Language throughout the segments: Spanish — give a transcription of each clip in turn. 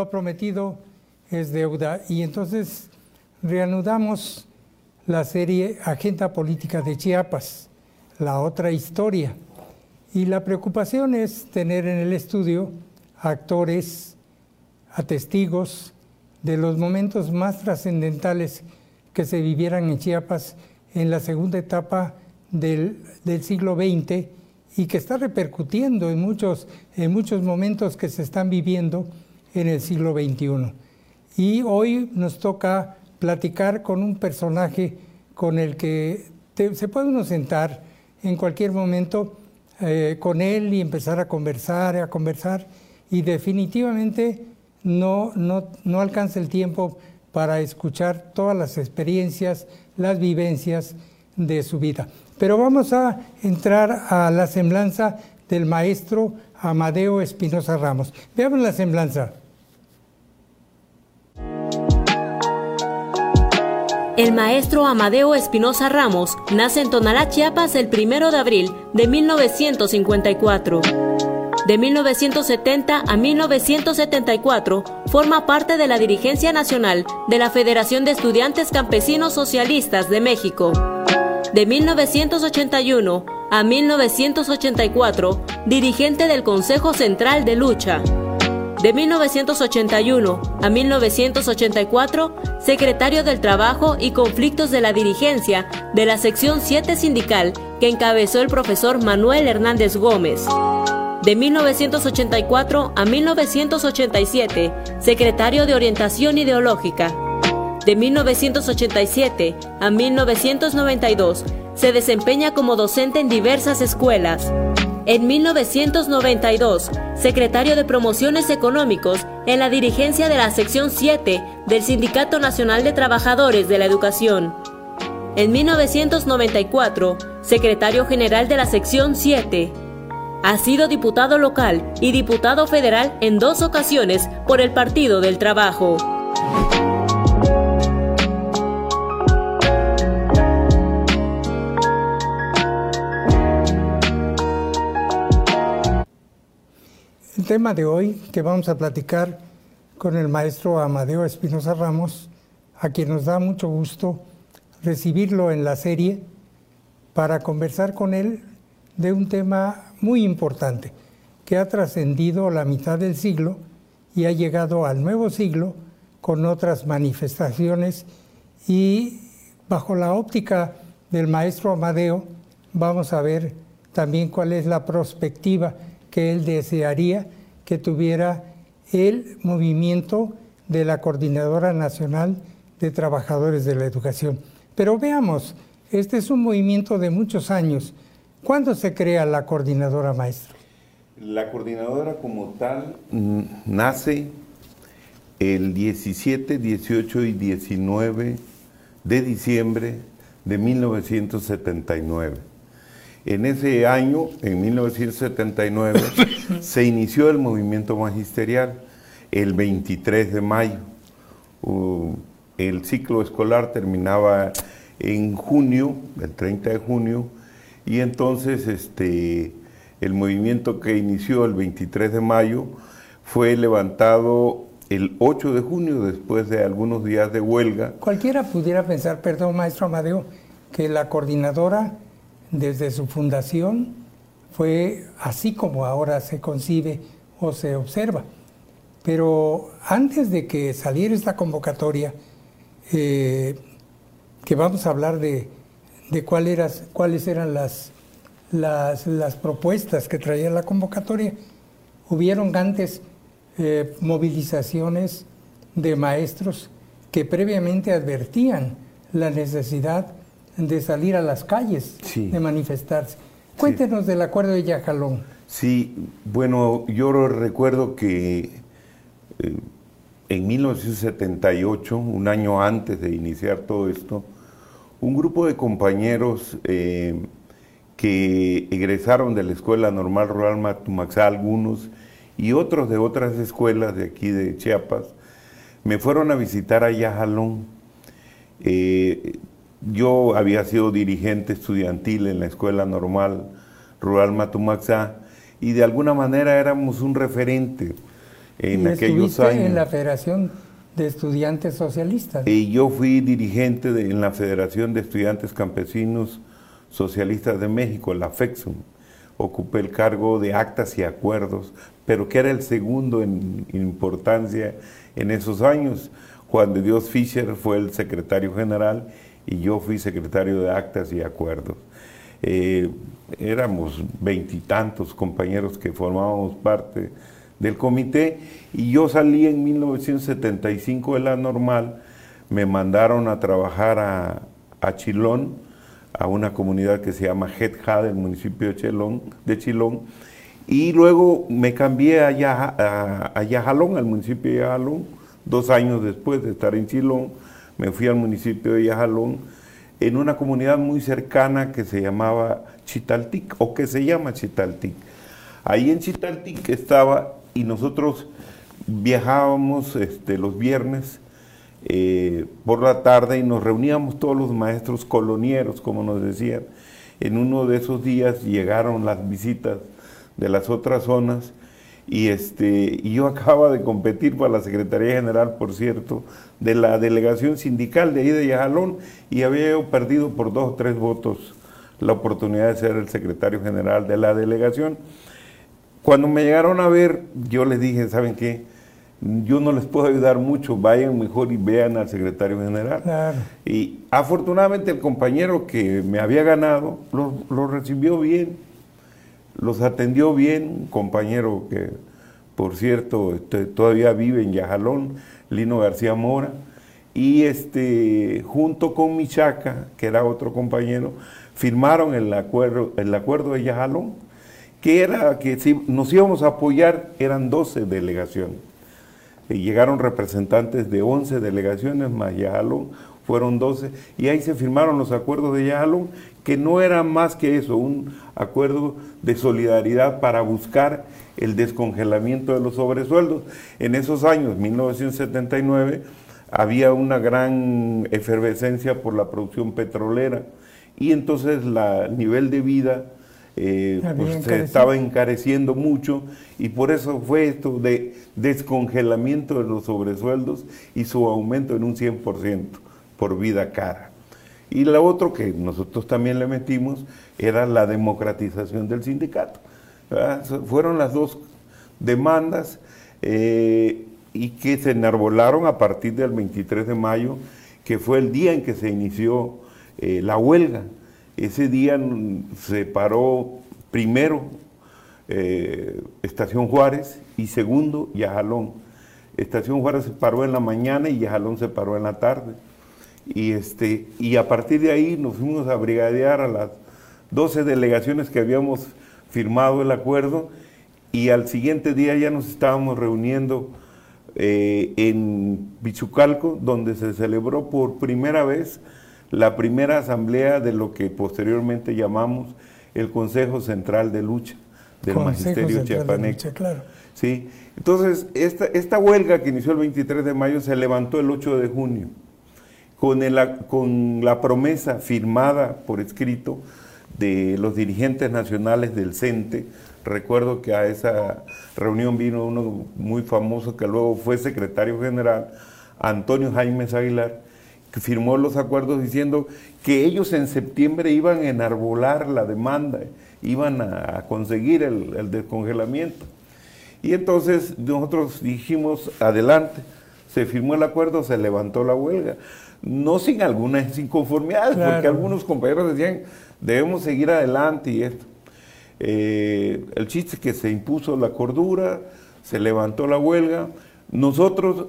lo, prometido es deuda. Y entonces reanudamos la serie Agenda Política de Chiapas, la otra historia. Y la preocupación es tener en el estudio actores, a testigos de los momentos más trascendentales que se vivieran en Chiapas en la segunda etapa del, del siglo XX y que está repercutiendo en muchos, en muchos momentos que se están viviendo en el siglo XXI. Y hoy nos toca platicar con un personaje con el que se puede uno sentar en cualquier momento eh, con él y empezar a conversar, a conversar, y definitivamente no, no, no alcanza el tiempo para escuchar todas las experiencias, las vivencias de su vida. Pero vamos a entrar a la semblanza del maestro Amadeo Espinosa Ramos. Veamos la semblanza. El maestro Amadeo Espinosa Ramos nace en Tonalá, Chiapas, el 1 de abril de 1954. De 1970 a 1974 forma parte de la dirigencia nacional de la Federación de Estudiantes Campesinos Socialistas de México. De 1981 a 1984, dirigente del Consejo Central de Lucha. De 1981 a 1984, secretario del Trabajo y Conflictos de la Dirigencia de la sección 7 sindical que encabezó el profesor Manuel Hernández Gómez. De 1984 a 1987, secretario de Orientación Ideológica. De 1987 a 1992 se desempeña como docente en diversas escuelas. En 1992, secretario de Promociones Económicos en la dirigencia de la sección 7 del Sindicato Nacional de Trabajadores de la Educación. En 1994, secretario general de la sección 7. Ha sido diputado local y diputado federal en dos ocasiones por el Partido del Trabajo. Tema de hoy que vamos a platicar con el maestro Amadeo Espinosa Ramos, a quien nos da mucho gusto recibirlo en la serie para conversar con él de un tema muy importante que ha trascendido la mitad del siglo y ha llegado al nuevo siglo con otras manifestaciones. Y bajo la óptica del maestro Amadeo vamos a ver también cuál es la perspectiva que él desearía que tuviera el movimiento de la Coordinadora Nacional de Trabajadores de la Educación. Pero veamos, este es un movimiento de muchos años. ¿Cuándo se crea la coordinadora maestro? La coordinadora como tal mm, nace el 17, 18 y 19 de diciembre de 1979. En ese año, en 1979, se inició el movimiento magisterial el 23 de mayo. el ciclo escolar terminaba en junio, el 30 de junio, y entonces este, el movimiento que inició el 23 de mayo fue levantado el 8 de junio, después de algunos días de huelga. Cualquiera pudiera pensar, perdón, maestro Amadeo, que la coordinadora desde su fundación fue así como ahora se concibe o se observa. Pero antes de que saliera esta convocatoria, eh, que vamos a hablar de, cuáles eran las, las, propuestas que traía la convocatoria, hubieron antes eh, movilizaciones de maestros que previamente advertían la necesidad de salir a las calles, de manifestarse. Cuéntenos del acuerdo de Yajalón. Sí, bueno, yo recuerdo que eh, en 1978, un año antes de iniciar todo esto, un grupo de compañeros eh, que egresaron de la Escuela Normal Rural Matumaxá, algunos, y otros de otras escuelas de aquí de Chiapas, me fueron a visitar a Yajalón. Eh, yo había sido dirigente estudiantil en la Escuela Normal Rural Matumaxá y de alguna manera éramos un referente. en aquellos años. en la Federación de Estudiantes Socialistas. Y yo fui dirigente en la Federación de Estudiantes Campesinos Socialistas de México, la FEXUM. Ocupé el cargo de actas y acuerdos, pero que era el segundo en, importancia en esos años. Juan de Dios Fischer fue el secretario general y yo fui secretario de actas y acuerdos. Eh, éramos veintitantos compañeros que formábamos parte del comité y yo salí en 1975 de la normal, me mandaron a trabajar a, a Chilón, a una comunidad que se llama Jetja del municipio de Chilón, de Chilón, y luego me cambié a, Yajalón, a, Yajalón, al municipio de Yajalón, dos años después de estar en Chilón, me fui al municipio de Yajalón, en una comunidad muy cercana que se llamaba Chitaltic, o que se llama Chitaltic. Ahí en Chitaltic estaba y nosotros viajábamos este, los viernes eh, por la tarde y nos reuníamos todos los maestros colonieros, como nos decían. En uno de esos días llegaron las visitas de las otras zonas y, este, y yo acababa de competir para la Secretaría General, por cierto, de la delegación sindical de ahí de Yajalón y había perdido por dos o tres votos la oportunidad de ser el secretario general de la delegación. Cuando me llegaron a ver, yo les dije, ¿saben qué? Yo no les puedo ayudar mucho, vayan mejor y vean al secretario general. Y afortunadamente el compañero que me había ganado lo, recibió bien, los atendió bien, un compañero que, por cierto, este, todavía vive en Yajalón, Lino García Mora, y este, junto con Michaca, que era otro compañero, firmaron el acuerdo, el acuerdo de Yajalón que era que si nos íbamos a apoyar, eran 12 delegaciones. Llegaron representantes de 11 delegaciones más Yajalón, fueron 12, y ahí se firmaron los acuerdos de Yajalón, que no era más que eso, un acuerdo de solidaridad para buscar el descongelamiento de los sobresueldos. En esos años, 1979, había una gran efervescencia por la producción petrolera y entonces el nivel de vida eh, pues, se estaba encareciendo mucho y por eso fue esto de descongelamiento de los sobresueldos y su aumento en un 100% por vida cara. Y lo otro que nosotros también le metimos era la democratización del sindicato. Fueron las dos demandas eh, y que se enarbolaron a partir del 23 de mayo, que fue el día en que se inició eh, la huelga ese día se paró primero eh, Estación Juárez y segundo Yajalón. Estación Juárez se paró en la mañana y Yajalón se paró en la tarde. Y, este, y a partir de ahí nos fuimos a brigadear a las 12 delegaciones que habíamos firmado el acuerdo y al siguiente día ya nos estábamos reuniendo eh, en Pichucalco, donde se celebró por primera vez la primera asamblea de lo que posteriormente llamamos el Consejo Central de Lucha del Magisterio Chiapaneco. claro. Sí. Entonces, esta, esta huelga que inició el 23 de mayo se levantó el 8 de junio, con, la promesa firmada por escrito de los dirigentes nacionales del CENTE. Recuerdo que a esa reunión vino uno muy famoso que luego fue secretario general, Antonio Jaimes Aguilar, que firmó los acuerdos diciendo que ellos en septiembre iban a enarbolar la demanda, iban a conseguir el, descongelamiento. Y entonces nosotros dijimos, adelante, se firmó el acuerdo, se levantó la huelga. No sin algunas inconformidades, porque algunos compañeros decían, debemos seguir adelante y esto. Eh, el chiste es que se impuso la cordura, se levantó la huelga. Nosotros,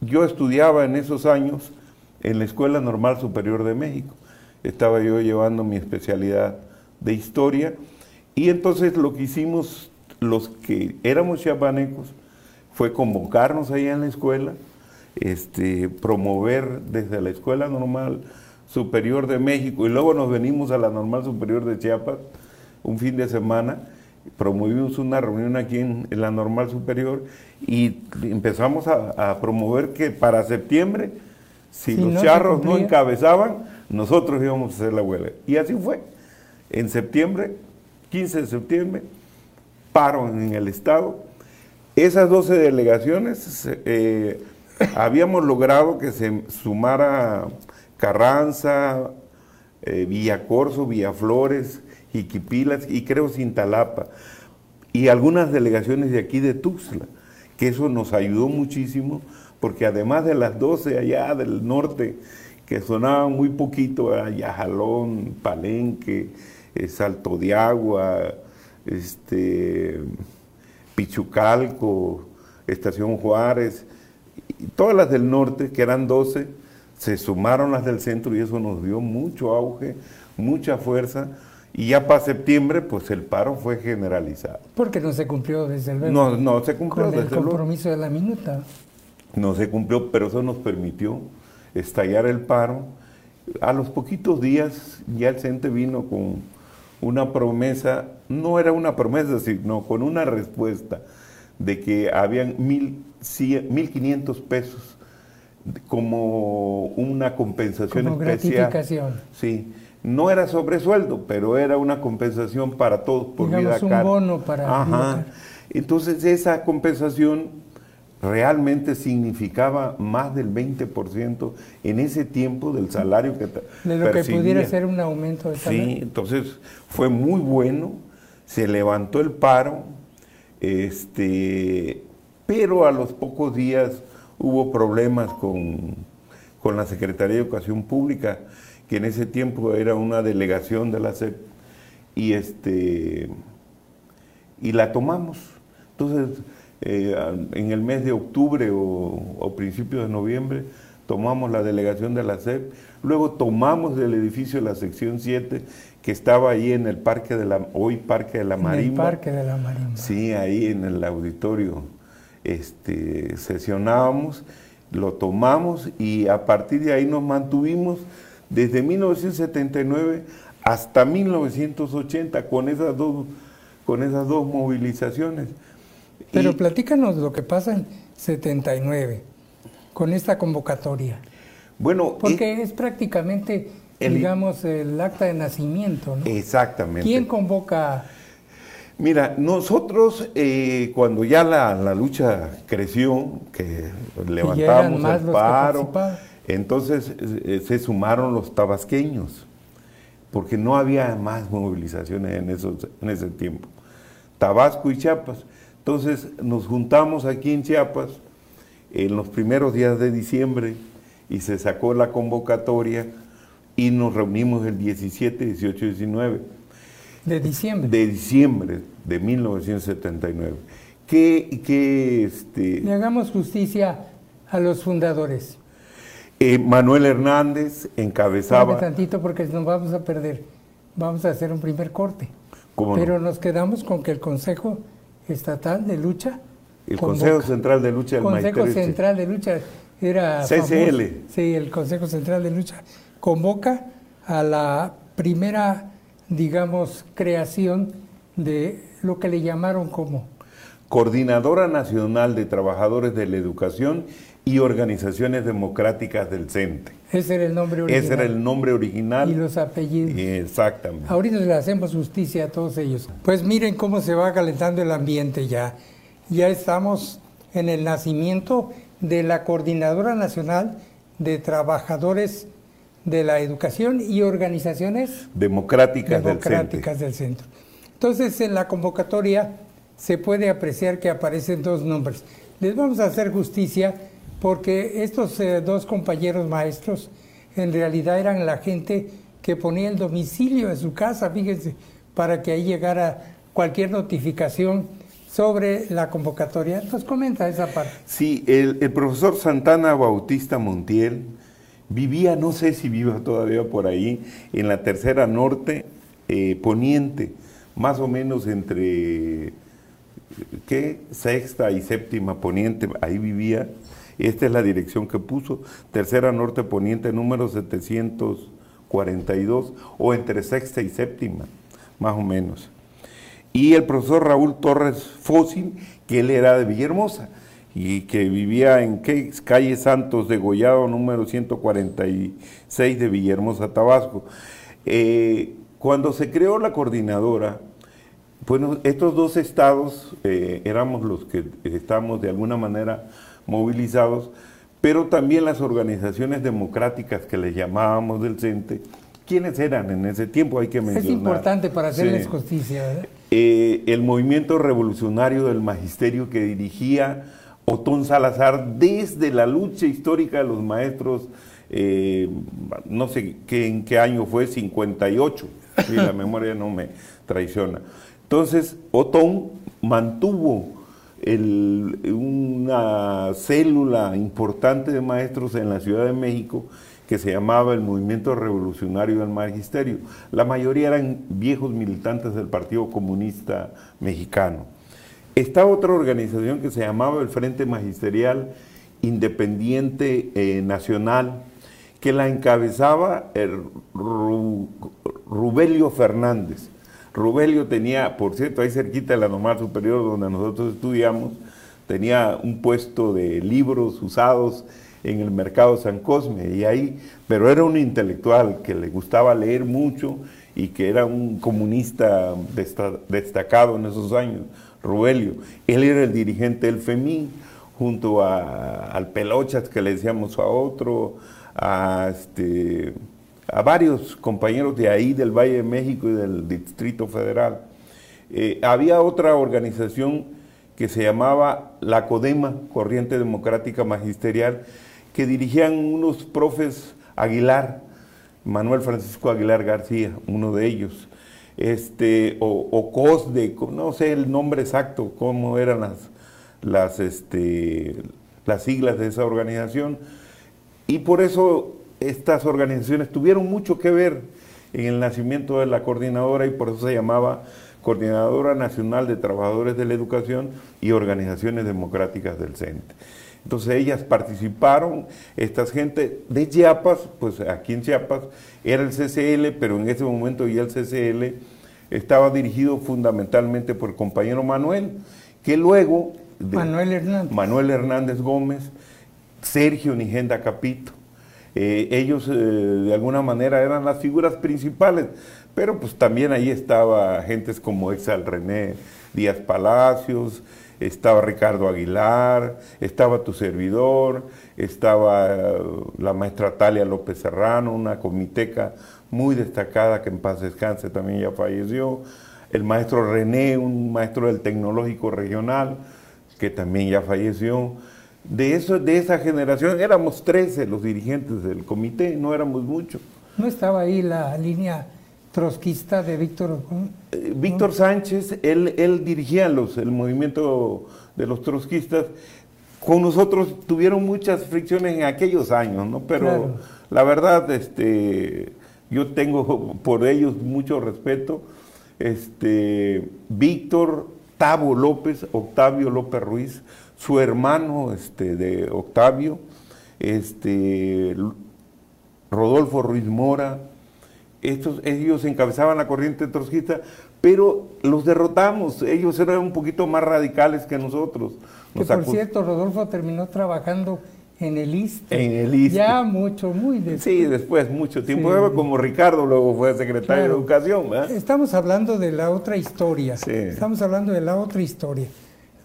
yo estudiaba en esos años en la Escuela Normal Superior de México. Estaba yo llevando mi especialidad de historia y entonces lo que hicimos los que éramos chiapanecos fue convocarnos ahí en la escuela, este, promover desde la Escuela Normal Superior de México y luego nos venimos a la Normal Superior de Chiapas un fin de semana, promovimos una reunión aquí en, la Normal Superior y empezamos a, a promover que para septiembre si, los charros no encabezaban, nosotros íbamos a hacer la huelga. Y así fue. En septiembre, 15 de septiembre, paro en el Estado. Esas 12 delegaciones eh, habíamos logrado que se sumara Carranza, eh, Villacorso, Villaflores, Jiquipilas y creo Cintalapa, y algunas delegaciones de aquí de Tuxtla, que eso nos ayudó muchísimo, porque además de las 12 allá del norte, que sonaban muy poquito, allá Jalón, Palenque, eh, Salto de Agua, este, Pichucalco, Estación Juárez, todas las del norte, que eran 12, se sumaron las del centro y eso nos dio mucho auge, mucha fuerza. Y ya para septiembre, pues el paro fue generalizado. Porque no se cumplió desde el No, no se cumplió con el compromiso de la minuta. No se cumplió, pero eso nos permitió estallar el paro. A los poquitos días ya el CENTE vino con una promesa, no era una promesa, sino con una respuesta de que habían mil, mil quinientos pesos como una compensación como Gratificación. Sí, no era sobresueldo, pero era una compensación para todos por Digamos, un bono para Ajá. Entonces esa compensación realmente significaba más del 20% en ese tiempo del salario que de lo que pudiera ser un aumento de salario. Sí, entonces fue muy bueno, se levantó el paro, este, pero a los pocos días hubo problemas con, la Secretaría de Educación Pública, que en ese tiempo era una delegación de la SEP, y, este, y la tomamos. Entonces, eh, en el mes de octubre o, principios de noviembre, tomamos la delegación de la SEP, luego tomamos el edificio de la sección 7, que estaba ahí en el parque de la, hoy Parque de la Marimba. En el Parque de la Marimba. Sí, ahí en el auditorio este, sesionábamos, lo tomamos y a partir de ahí nos mantuvimos desde 1979 hasta 1980 con esas dos, con esas dos movilizaciones. Pero platícanos lo que pasa en 79 con esta convocatoria. Bueno, porque es prácticamente, digamos, el acta de nacimiento, ¿no? Exactamente. ¿Quién convoca Mira, nosotros eh, cuando ya la, lucha creció, que levantamos el paro, entonces eh, se sumaron los tabasqueños, porque no había más movilizaciones en, esos, en ese tiempo. Tabasco y Chiapas. Entonces nos juntamos aquí en Chiapas en los primeros días de diciembre y se sacó la convocatoria y nos reunimos el 17, 18 y 19 de diciembre. De diciembre de 1979. Que, que este, Le hagamos justicia a los fundadores. Eh, Manuel Hernández encabezaba. Un tantito porque nos vamos a perder. Vamos a hacer un primer corte. Pero nos quedamos con que el Consejo Estatal de Lucha. El Consejo Central de Lucha del Consejo Central de Lucha era. CCL. Sí, el Consejo Central de Lucha convoca a la primera digamos, creación de lo que le llamaron como Coordinadora Nacional de Trabajadores de la Educación y Organizaciones Democráticas del CENTE. Ese era el nombre original. Ese era el nombre original. Y los apellidos. Exactamente. Ahorita le hacemos justicia a todos ellos. Pues miren cómo se va calentando el ambiente ya. Ya estamos en el nacimiento de la Coordinadora Nacional de Trabajadores de la educación y organizaciones democráticas, democráticas del, centro. Entonces, en la convocatoria se puede apreciar que aparecen dos nombres. Les vamos a hacer justicia porque estos eh, dos compañeros maestros en realidad eran la gente que ponía el domicilio en su casa, fíjense, para que ahí llegara cualquier notificación sobre la convocatoria. Entonces comenta esa parte. Sí, el, el profesor Santana Bautista Montiel, Vivía, no sé si viva todavía por ahí, en la tercera norte eh, poniente, más o menos entre, ¿qué? Sexta y séptima poniente, ahí vivía. Esta es la dirección que puso, tercera norte poniente número 742, o entre sexta y séptima, más o menos. Y el profesor Raúl Torres Fósil, que él era de Villahermosa y que vivía en calle Santos de Gollado número 146 de Villahermosa, Tabasco. Eh, cuando se creó la coordinadora, Bueno, estos dos estados eh, éramos los que estamos de alguna manera movilizados, pero también las organizaciones democráticas que les llamábamos del CENTE, ¿quiénes eran en ese tiempo? Hay que mencionar. Es importante para hacerles justicia, ¿verdad? Eh, el movimiento revolucionario del magisterio que dirigía Otón Salazar desde la lucha histórica de los maestros, eh, no sé qué, en qué año fue, 58, si la memoria no me traiciona. Entonces, Otón mantuvo una célula importante de maestros en la Ciudad de México que se llamaba el Movimiento Revolucionario del Magisterio. La mayoría eran viejos militantes del Partido Comunista Mexicano. Estaba otra organización que se llamaba el Frente Magisterial Independiente eh, Nacional, que la encabezaba el Rubelio Fernández. Rubelio tenía, por cierto, ahí cerquita de la normal superior donde nosotros estudiamos, tenía un puesto de libros usados en el mercado San Cosme y ahí, pero era un intelectual que le gustaba leer mucho y que era un comunista destacado en esos años, Rubelio. Él era el dirigente del FEMIN, junto a, al Pelochas que le decíamos a otro, a este a varios compañeros de ahí, del Valle de México y del Distrito Federal. Eh, había otra organización que se llamaba la CODEMA, Corriente Democrática Magisterial, que dirigían unos profes Aguilar, Manuel Francisco Aguilar García, uno de ellos, este, o, o COSDE, no sé el nombre exacto, cómo eran las, las, este, las siglas de esa organización, y por eso estas organizaciones tuvieron mucho que ver en el nacimiento de la coordinadora y por eso se llamaba Coordinadora Nacional de Trabajadores de la Educación y Organizaciones Democráticas del CENTE. Entonces ellas participaron, estas gente de Chiapas, pues aquí en Chiapas era el CCL, pero en ese momento ya el CCL estaba dirigido fundamentalmente por el compañero Manuel, que luego... Manuel Hernández. Manuel Hernández Gómez, Sergio Nigenda Capito, eh, ellos eh, de alguna manera eran las figuras principales, pero pues también ahí estaba gentes como Exal René Díaz Palacios, estaba Ricardo Aguilar, estaba tu servidor, estaba eh, la maestra Talia López Serrano, una comiteca muy destacada que en paz descanse también ya falleció, el maestro René, un maestro del tecnológico regional, que también ya falleció. De, eso, de esa generación éramos 13 los dirigentes del comité, no éramos muchos. ¿No estaba ahí la línea trotskista de Víctor? Eh, Víctor Sánchez, él, él dirigía los, el movimiento de los trotskistas. Con nosotros tuvieron muchas fricciones en aquellos años, ¿no? Pero la verdad, este, yo tengo por ellos mucho respeto. Este, Víctor Tavo López, Octavio López Ruiz, su hermano este, de Octavio, este, Rodolfo Ruiz Mora, estos, ellos encabezaban la corriente trotskista, pero los derrotamos, ellos eran un poquito más radicales que nosotros. que por cierto, Rodolfo terminó trabajando en el ISTE. En el ISTE. Ya mucho, muy después. Sí, después, mucho tiempo. Como Ricardo luego fue secretario de Educación. Estamos hablando de la otra historia. Estamos hablando de la otra historia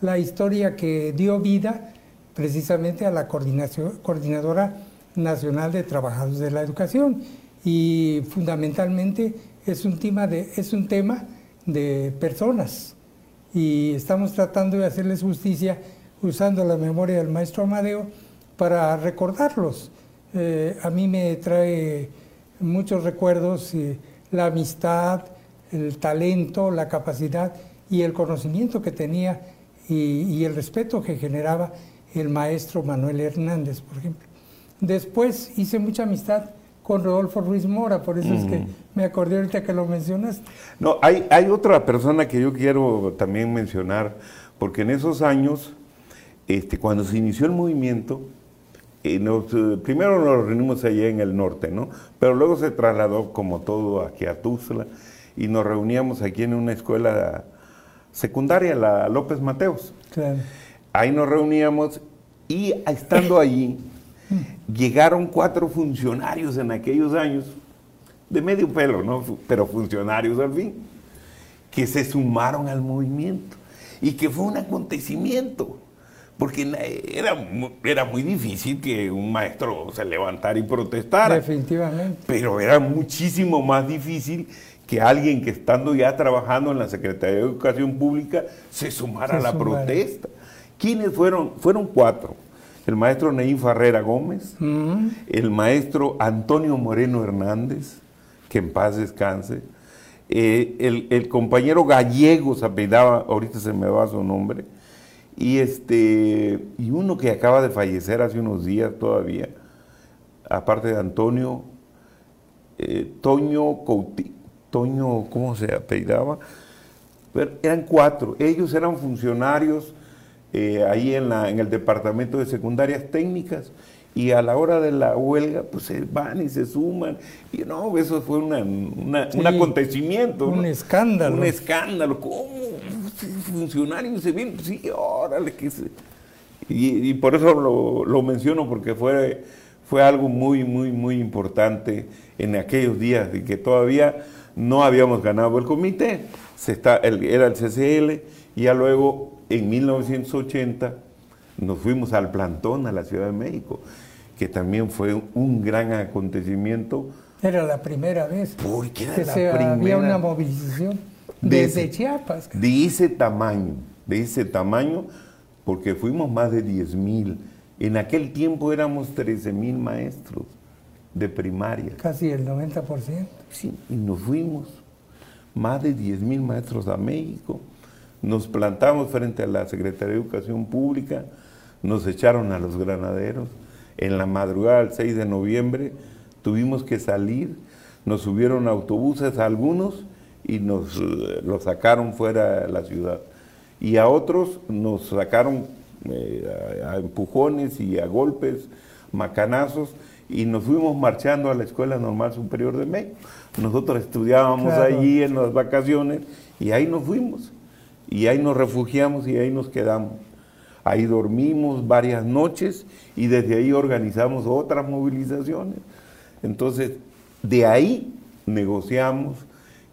la historia que dio vida precisamente a la Coordinadora Nacional de Trabajadores de la Educación y fundamentalmente es un tema de, es un tema de personas y estamos tratando de hacerles justicia usando la memoria del maestro Amadeo para recordarlos. Eh, a mí me trae muchos recuerdos eh, la amistad, el talento, la capacidad y el conocimiento que tenía y, el respeto que generaba el maestro Manuel Hernández, por ejemplo. Después hice mucha amistad con Rodolfo Ruiz Mora, por eso es que me acordé ahorita que lo mencionaste. No, hay, hay otra persona que yo quiero también mencionar, porque en esos años, este, cuando se inició el movimiento, eh, eh, primero nos reunimos allá en el norte, ¿no? Pero luego se trasladó como todo aquí a Tuzla y nos reuníamos aquí en una escuela secundaria, la López Mateos. Ahí nos reuníamos y estando allí, llegaron cuatro funcionarios en aquellos años, de medio pelo, ¿no? Pero funcionarios al fin. que se sumaron al movimiento y que fue un acontecimiento porque era, era muy difícil que un maestro se levantara y protestara. Definitivamente. Pero era muchísimo más difícil que alguien que estando ya trabajando en la Secretaría de Educación Pública se sumara a la protesta. ¿Quiénes fueron? Fueron cuatro. El maestro Neín Farrera Gómez, el maestro Antonio Moreno Hernández, que en paz descanse, eh, el, el, compañero gallego se apellidaba, ahorita se me va su nombre, y, este, y uno que acaba de fallecer hace unos días todavía, aparte de Antonio, eh, Toño Toño, ¿cómo se apellidaba? eran cuatro. Ellos eran funcionarios eh, ahí en, la, en el departamento de secundarias técnicas y a la hora de la huelga, pues se van y se suman. Y no, eso fue una, un acontecimiento. Un escándalo. Un escándalo. ¿Cómo? Funcionarios se vienen. Sí, órale. Que se... y, por eso lo, lo, menciono, porque fue, fue algo muy, muy, muy importante en aquellos días de que todavía no habíamos ganado el comité. Se está, era el CCL, y ya luego, en 1980 nos fuimos al plantón a la Ciudad de México, que también fue un gran acontecimiento. Era la primera vez porque que se había una movilización desde Chiapas. De ese tamaño, de ese tamaño, porque fuimos más de 10 mil. En aquel tiempo éramos 13 mil maestros de primaria. Casi el 90%. Sí, y nos fuimos, más de 10 mil maestros a México. Nos plantamos frente a la Secretaría de Educación Pública, nos echaron a los granaderos. En la madrugada del 6 de noviembre tuvimos que salir, nos subieron autobuses algunos y nos eh, los sacaron fuera de la ciudad. Y a otros nos sacaron eh, a, empujones y a golpes, macanazos, y nos fuimos marchando a la Escuela Normal Superior de México. Nosotros estudiábamos allí en las vacaciones y ahí nos fuimos. Y ahí nos refugiamos y ahí nos quedamos. Ahí dormimos varias noches y desde ahí organizamos otras movilizaciones. Entonces, de ahí negociamos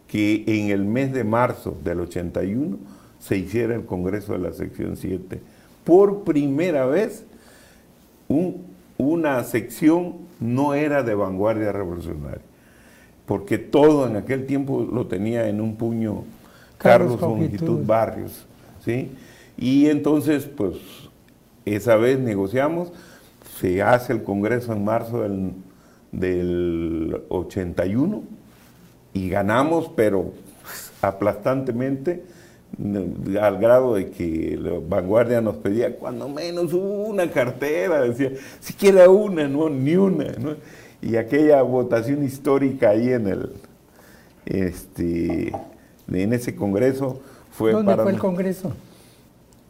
que en el mes de marzo del 81 se hiciera el Congreso de la Sección 7. Por primera vez, una sección no era de vanguardia revolucionaria, porque todo en aquel tiempo lo tenía en un puño Carlos, Carlos Barrios. ¿sí? Y entonces, pues, esa vez negociamos, se hace el Congreso en marzo del, 81 y ganamos, pero aplastantemente, al grado de que la vanguardia nos pedía cuando menos una cartera, decía, siquiera una, no, ni una, Y aquella votación histórica ahí en el, este, en ese congreso fue ¿Dónde fue el congreso?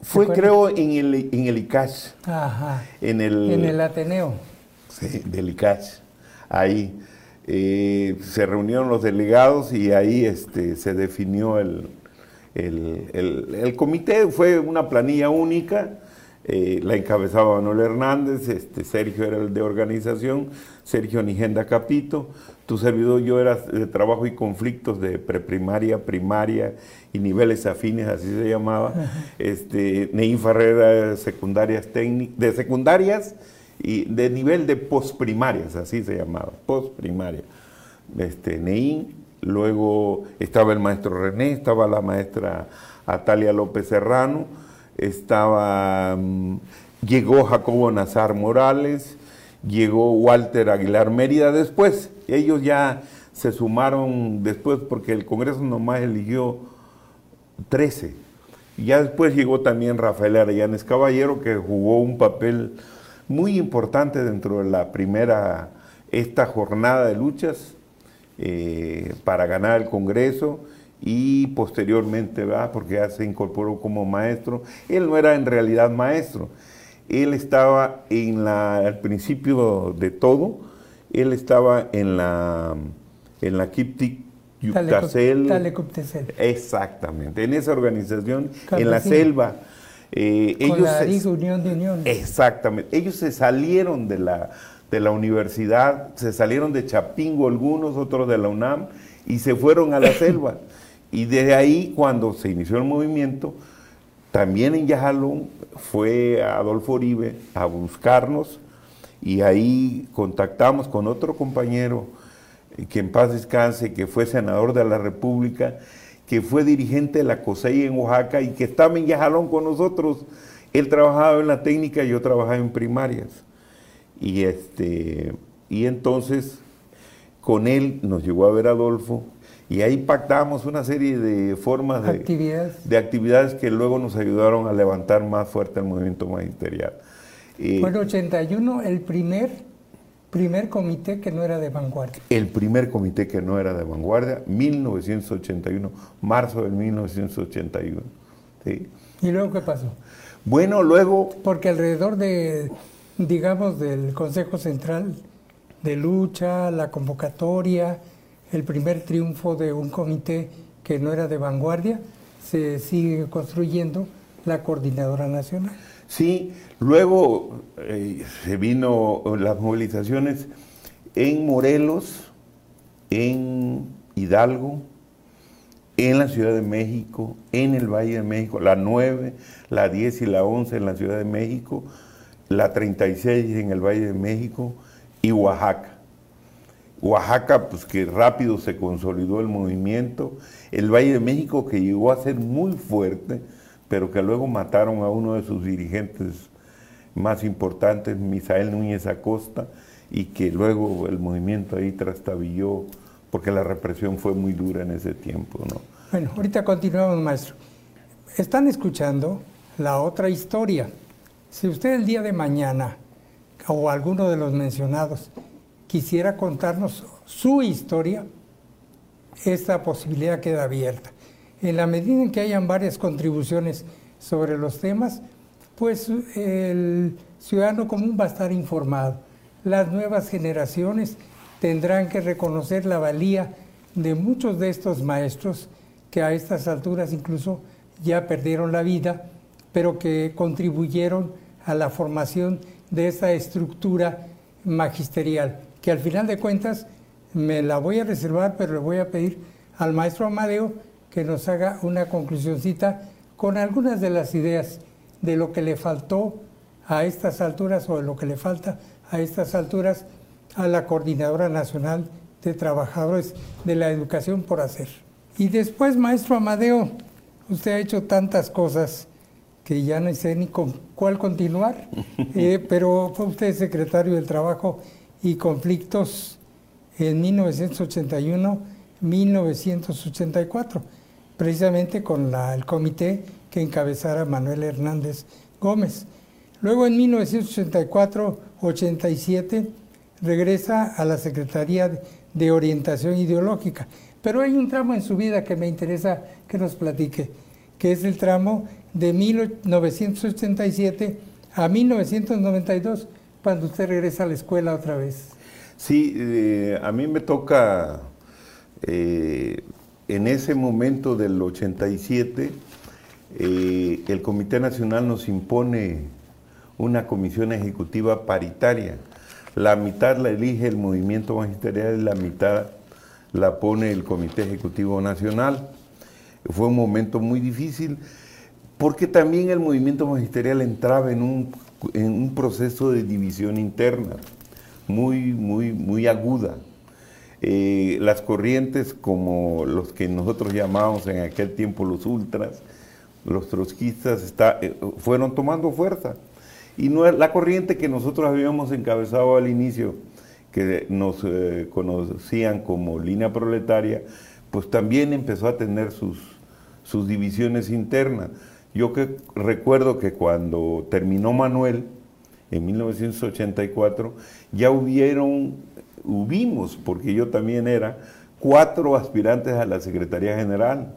Fue creo en el, en el ICACH. Ajá. En el, en el Ateneo. Sí, del ICACH. Ahí eh, se reunieron los delegados y ahí este, se definió el, el, comité. Fue una planilla única. Eh, la encabezaba Manuel Hernández, este, Sergio era el de organización, Sergio Nigenda Capito, tu servidor yo era de trabajo y conflictos de preprimaria, primaria y niveles afines, así se llamaba. Este, Neín Ferrera de secundarias técnicas, de secundarias y de nivel de posprimarias, así se llamaba, postprimaria. Este, Neín, luego estaba el maestro René, estaba la maestra Atalia López Serrano, estaba, mm, llegó Jacobo Nazar Morales, llegó Walter Aguilar Mérida después. Ellos ya se sumaron después porque el Congreso nomás eligió 13. Ya después llegó también Rafael Arellanes Caballero, que jugó un papel muy importante dentro de la primera, esta jornada de luchas eh, para ganar el Congreso y posteriormente, va porque ya se incorporó como maestro. Él no era en realidad maestro, él estaba en la, al principio de todo, él estaba en la, en la Kiptik Exactamente, en esa organización, en la selva. Eh, ellos la Unión de Unión. Exactamente, ellos se salieron de la, de la universidad, se salieron de Chapingo algunos, otros de la UNAM, y se fueron a la selva. Y desde ahí, cuando se inició el movimiento, también en Yajalón fue Adolfo Oribe a buscarnos y ahí contactamos con otro compañero eh, que en paz descanse, que fue senador de la República, que fue dirigente de la COSEI en Oaxaca y que estaba en Yajalón con nosotros. Él trabajaba en la técnica y yo trabajaba en primarias. Y, este, y entonces con él nos llegó a ver Adolfo y ahí pactamos una serie de formas de actividades, de actividades que luego nos ayudaron a levantar más fuerte el movimiento magisterial. bueno, 81, el primer, primer comité que no era de vanguardia. El primer comité que no era de vanguardia, 1981, marzo de 1981. ¿Y luego qué pasó? Bueno, luego... Porque alrededor de, digamos, del Consejo Central de Lucha, la convocatoria, el primer triunfo de un comité que no era de vanguardia, se sigue construyendo la coordinadora nacional. Sí, luego eh, se vino las movilizaciones en Morelos, en Hidalgo, en la Ciudad de México, en el Valle de México, la 9, la 10 y la 11 en la Ciudad de México, la 36 en el Valle de México y Oaxaca. Oaxaca, pues que rápido se consolidó el movimiento. El Valle de México, que llegó a ser muy fuerte, pero que luego mataron a uno de sus dirigentes más importantes, Misael Núñez Acosta, y que luego el movimiento ahí trastabilló, porque la represión fue muy dura en ese tiempo. ¿no? Bueno, ahorita continuamos, maestro. Están escuchando la otra historia. Si usted el día de mañana, o alguno de los mencionados, quisiera contarnos su historia, esta posibilidad queda abierta. En la medida en que hayan varias contribuciones sobre los temas, pues el ciudadano común va a estar informado. Las nuevas generaciones tendrán que reconocer la valía de muchos de estos maestros que a estas alturas incluso ya perdieron la vida, pero que contribuyeron a la formación de esa estructura magisterial que al final de cuentas me la voy a reservar, pero le voy a pedir al maestro Amadeo que nos haga una conclusioncita con algunas de las ideas de lo que le faltó a estas alturas o de lo que le falta a estas alturas a la Coordinadora Nacional de Trabajadores de la Educación por hacer. Y después, maestro Amadeo, usted ha hecho tantas cosas que ya no sé ni con cuál continuar, eh, pero fue usted secretario del Trabajo y conflictos en 1981-1984, precisamente con el comité que encabezara Manuel Hernández Gómez. Luego en 1984-87 regresa a la Secretaría de Orientación Ideológica. Pero hay un tramo en su vida que me interesa que nos platique, que es el tramo de 1987 a 1992, cuando usted regresa a la escuela otra vez? Sí, eh, a mí me toca eh, en ese momento del 87, eh, el Comité Nacional nos impone una comisión ejecutiva paritaria. La mitad la elige el movimiento magisterial y la mitad la pone el Comité Ejecutivo Nacional. Fue un momento muy difícil porque también el movimiento magisterial entraba en un en un proceso de división interna muy, muy, muy aguda. Las corrientes como los que nosotros llamábamos en aquel tiempo los ultras, los trotskistas, eh, fueron tomando fuerza. Y no, la corriente que nosotros habíamos encabezado al inicio, que nos eh, conocían como línea proletaria, pues también empezó a tener sus, sus divisiones internas. Yo que recuerdo que cuando terminó Manuel, en 1984, ya hubieron, hubimos, porque yo también era, cuatro aspirantes a la Secretaría General.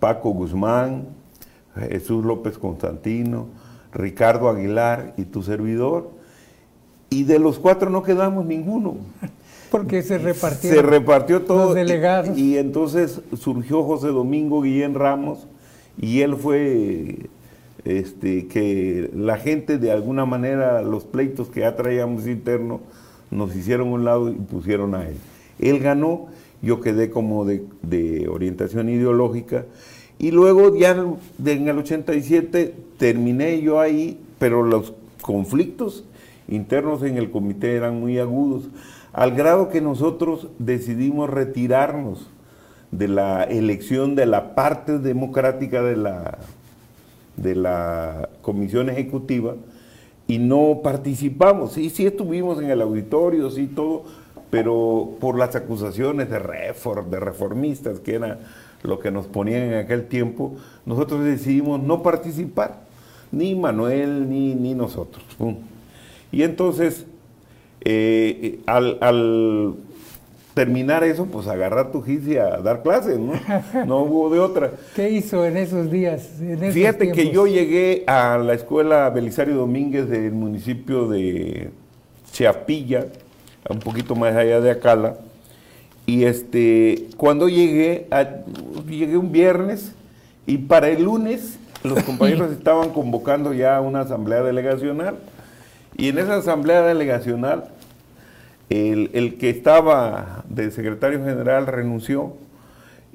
Paco Guzmán, Jesús López Constantino, Ricardo Aguilar y tu servidor. Y de los cuatro no quedamos ninguno. Porque se repartió. Se repartió todo. Los delegados. Y, y entonces surgió José Domingo Guillén Ramos, y él fue este, que la gente de alguna manera, los pleitos que ya traíamos internos, nos hicieron un lado y pusieron a él. Él ganó yo quedé como de, de orientación ideológica. Y luego ya en el 87 terminé yo ahí, pero los conflictos internos en el comité eran muy agudos, al grado que nosotros decidimos retirarnos de la elección de la parte democrática de la, de la comisión ejecutiva y no participamos. Sí, sí estuvimos en el auditorio, sí, todo, pero por las acusaciones de, reform, de reformistas, que era lo que nos ponían en aquel tiempo, nosotros decidimos no participar, ni Manuel ni, ni nosotros. Y entonces, eh, al, al terminar eso, pues agarrar tu gis y a dar clases, ¿no? No hubo de otra. ¿Qué hizo en esos días? Fíjate que yo llegué a la escuela Belisario Domínguez del municipio de Chiapilla, un poquito más allá de Acala, y este, cuando llegué, llegué un viernes y para el lunes los compañeros estaban convocando ya una asamblea delegacional y en esa asamblea delegacional el, que estaba de secretario general renunció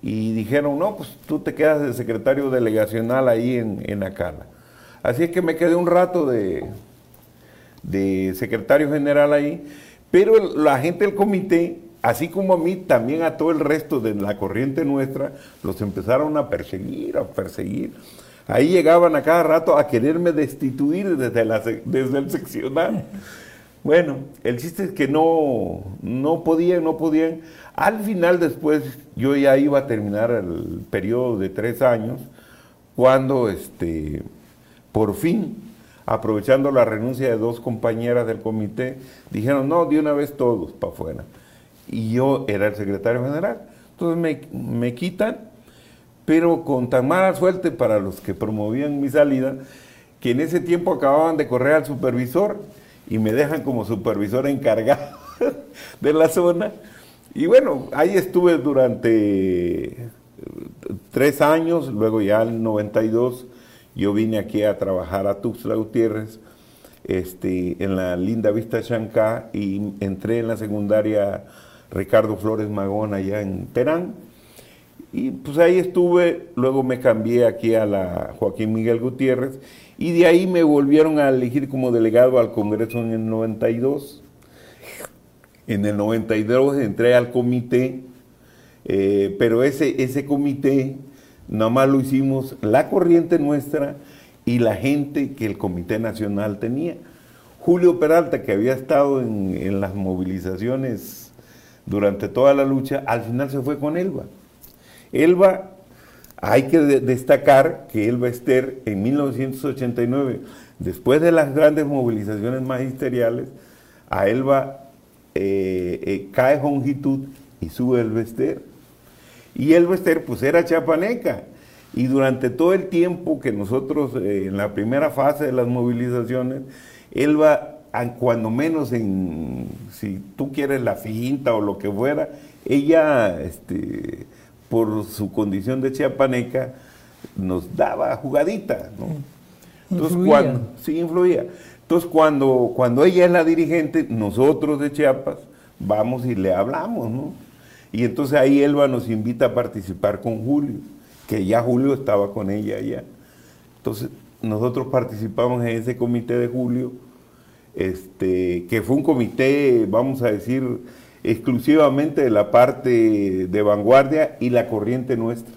y dijeron, no, pues tú te quedas de secretario delegacional ahí en, en Acala. Así es que me quedé un rato de, de secretario general ahí, pero la gente del comité, así como a mí, también a todo el resto de la corriente nuestra, los empezaron a perseguir, a perseguir. Ahí llegaban a cada rato a quererme destituir desde, la, desde el seccional. Bueno, el chiste es que no, no podían, no podían. Al final después yo ya iba a terminar el periodo de tres años, cuando este, por fin, aprovechando la renuncia de dos compañeras del comité, dijeron, no, de una vez todos para afuera. Y yo era el secretario general. Entonces me, me quitan, pero con tan mala suerte para los que promovían mi salida, que en ese tiempo acababan de correr al supervisor y me dejan como supervisor encargado de la zona. Y bueno, ahí estuve durante tres años, luego ya en el 92 yo vine aquí a trabajar a Tuxtla Gutiérrez, este, en la linda Vista Chancá y entré en la secundaria Ricardo Flores Magón allá en Terán. Y pues ahí estuve, luego me cambié aquí a la Joaquín Miguel Gutiérrez y de ahí me volvieron a elegir como delegado al Congreso en el 92. En el 92 entré al comité, eh, pero ese, ese comité nada más lo hicimos la corriente nuestra y la gente que el Comité Nacional tenía. Julio Peralta, que había estado en, en las movilizaciones durante toda la lucha, al final se fue con Elba. Elba hay que destacar que Elba Ester en 1989, después de las grandes movilizaciones magisteriales, a Elba eh, eh, cae longitud y sube el Ester. Y Elba Ester pues era chapaneca. Y durante todo el tiempo que nosotros, eh, en la primera fase de las movilizaciones, Elba, cuando menos en, si tú quieres la finta o lo que fuera, ella este, por su condición de chiapaneca, nos daba jugadita, ¿no? Entonces, cuando, sí, influía. Entonces, cuando, cuando ella es la dirigente, nosotros de Chiapas vamos y le hablamos, ¿no? Y entonces ahí Elba nos invita a participar con Julio, que ya Julio estaba con ella allá. Entonces, nosotros participamos en ese comité de Julio, este, que fue un comité, vamos a decir, exclusivamente de la parte de vanguardia y la corriente nuestra.